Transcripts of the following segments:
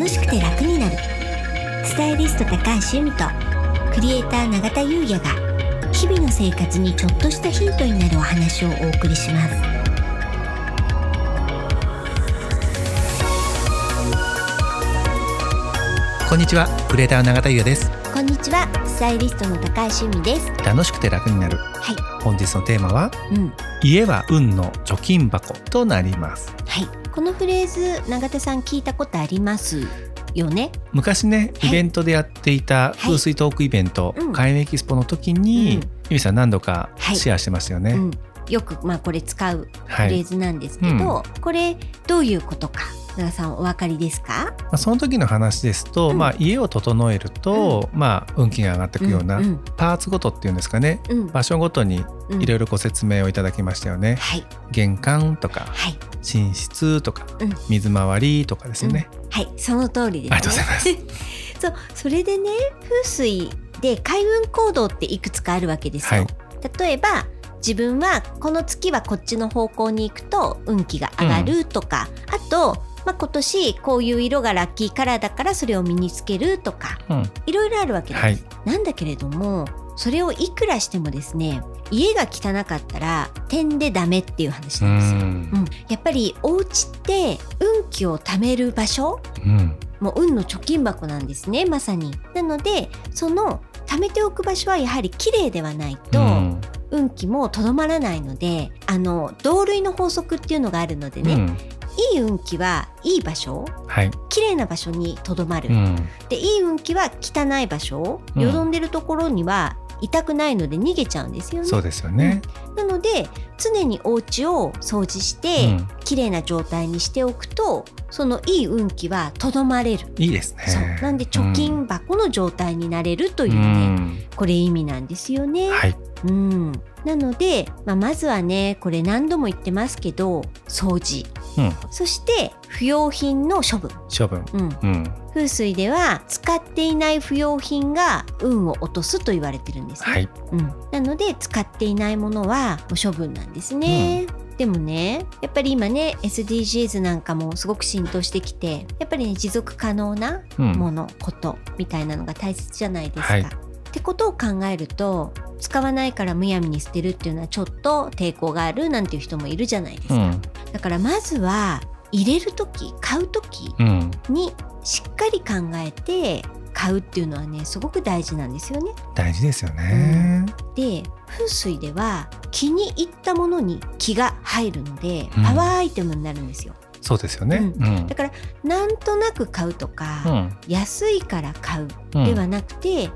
楽しくて楽になる。スタイリスト高橋由美とクリエイター永田優也が日々の生活にちょっとしたヒントになるお話をお送りします。こんにちはクリエイターの永田優也です。こんにちはスタイリストの高橋由美です。楽しくて楽になる。はい。本日のテーマはうん。家は運の貯金箱となります。はいこのフレーズ永田さん聞いたことあります？よね？昔ねはい。イベントでやっていた風水トークイベント、うん。開運エキスポの時に、うん。ゆみさん何度かはい。シェアしてましたよね、うん、よくまあこれ使うはい。フレーズなんですけど、これどういうことか永田さんお分かりですか？まあ、その時の話ですと、うん。まあ、家を整えると、まあ、運気が上がっていくような、んん。パーツごとっていうんですかね。うん。場所ごとにうん。いろいろご説明をいただきましたよね、はい。玄関とか。はい寝室とか、うん。水回りとかですよね、はいその通りです、ね、ありがとうございます。そうそれでね風水で開運行動っていくつかあるわけですよ、はい。例えば自分はこの月はこっちの方向に行くと運気が上がるとか、あと、まあ、今年こういう色がラッキーカラーだからそれを身につけるとかうん。いろいろあるわけです、はい。なんだけれどもそれをいくらしてもですね家が汚かったら点でダメっていう話うなんですよ。ん。うん、やっぱりお家って運気を貯める場所うん。もう運の貯金箱なんですねまさに。なのでその貯めておく場所はやはり綺麗ではないと、うん。運気もとどまらないのであの同類の法則っていうのがあるのでね、うん。いい運気はいい場所はい、綺麗な場所にとどまる、うん。でいい運気は汚い場所うん。よどんでるところには痛くないので逃げちゃうんですよね。そうですよね、なので常にお家を掃除して、うん。綺麗な状態にしておくとそのいい運気はとどまれる。いいですね。そう。なんで貯金箱の状態になれるとういうね、ん。これ意味なんですよね。はい。うん、なので、まあ、まずはねこれ何度も言ってますけど掃除うん。そして不要品の処分、処分。うん、うん。風水では使っていない不要品が運を落とすと言われてるんですね。はい。うん、なので使っていないものは処分なんですね。でもねやっぱり今ね SDGs なんかもすごく浸透してきてやっぱりね持続可能なうん。もの、ことみたいなのが大切じゃないですか。はい。ってことを考えると使わないからむやみに捨てるっていうのはちょっと抵抗があるなんていう人もいるじゃないですか。うんだからまずは入れる時買う時うん。にしっかり考えて買うっていうのはねすごく大事なんですよね。大事ですよね、で風水では気に入ったものに気が入るのでうん。パワーアイテムになるんですよ。そうですよね。ううん。だからなんとなく買うとか、うん。安いから買ううん。ではなくて、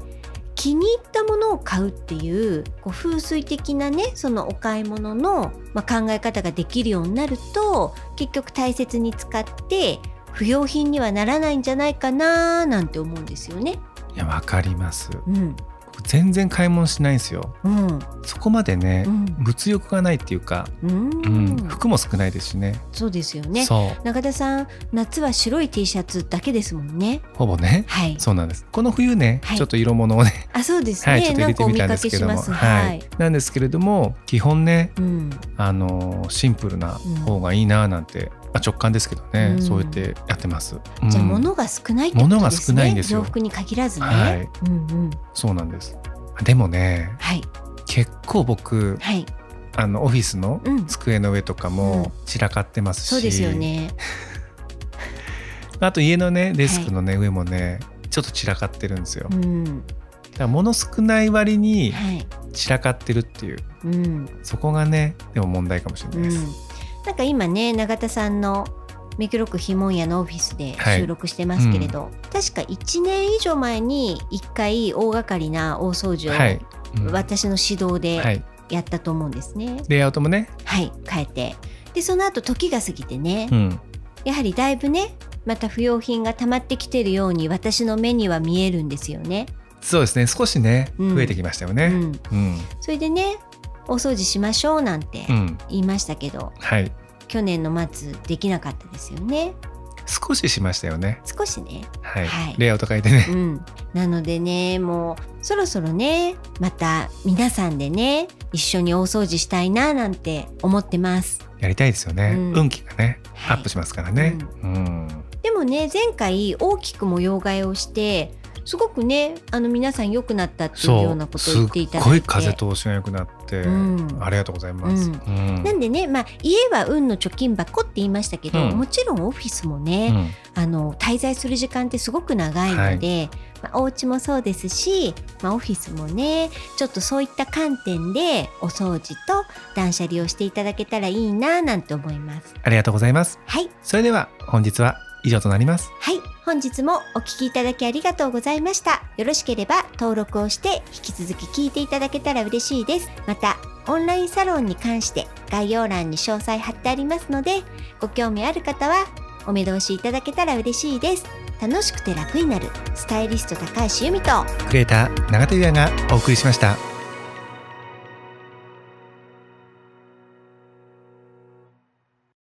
気に入ったものを買うっていうこう風水的なねそのお買い物の、まあ、考え方ができるようになると結局大切に使って不要品にはならないんじゃないかななんて思うんですよね。いやわかりますうん、僕全然買い物しないんですようん、そこまでね、うん物欲がないっていうか、うんうん、服も少ないですしねそうですよね。中田さん夏は白い T シャツだけですもんね。ほぼねはい。そうなんですこの冬ね、はいちょっと色物をねあそうですね。はいちょっと入れてみたんですけどもはい。なんですけれども基本ねうん。あのシンプルな方がいいななんて、まあ、直感ですけどね、うんそうやってやってます、じゃあうん物が少ないってことですね。物が少ないんですよ洋服に限らずね。はいうんうん。そうなんですでもねはい結構僕はい。あのオフィスのうん机の上とかも散らかってますし、そうですよね。あと家のねデスクのね、上もねちょっと散らかってるんですよ、うだかん。ら物少ない割にはい。散らかってるっていううん。そこがねでも問題かもしれうんないです、。なんか今ね永田さんの目黒区ひもんやのオフィスではい。収録してますけれど、確か1年以上前に1回大掛かりな大掃除を、はい、うん。私の指導はでい、やったと思うんですね。レイアウトもね、はい、変えて。でその後時が過ぎてね、うん、やはりだいぶねまた不要品が溜まってきてるように私の目には見えるんですよね。そうですね。少しねうん。増えてきましたよね、うん、うん。それでねお掃除しましょうなんてうん。言いましたけど、はい去年の末できなかったですよね。少ししましたよね。少しね。はい、はい。レイアウト変えてね、うん、なのでねもうそろそろねまた皆さんでね一緒に大掃除したいななんて思ってます。やりたいですよね、うん。運気がね、はい。アップしますからね、うん。でももね前回大きく模様替えをしてすごくねあの皆さん良くなったっていうようなことを言っていただいて。すっごい風通しが良くなって、うん。ありがとうございます、うん。うん。なんでね、まあ、家は運の貯金箱って言いましたけど、うん。もちろんオフィスもね、うん。あの滞在する時間ってすごく長いので、まあ、お家もそうですし、まあ、オフィスもねちょっとそういった観点でお掃除と断捨離をしていただけたらいいななんて思います。ありがとうございます。はい、それでは本日は以上となります。はい、本日もお聞きいただきありがとうございました。よろしければ登録をして引き続き聞いていただけたら嬉しいです。また、オンラインサロンに関して概要欄に詳細貼ってありますので、ご興味ある方はお目通しいただけたら嬉しいです。楽しくて楽になるスタイリスト高橋由美とクリエイター永田優也がお送りしました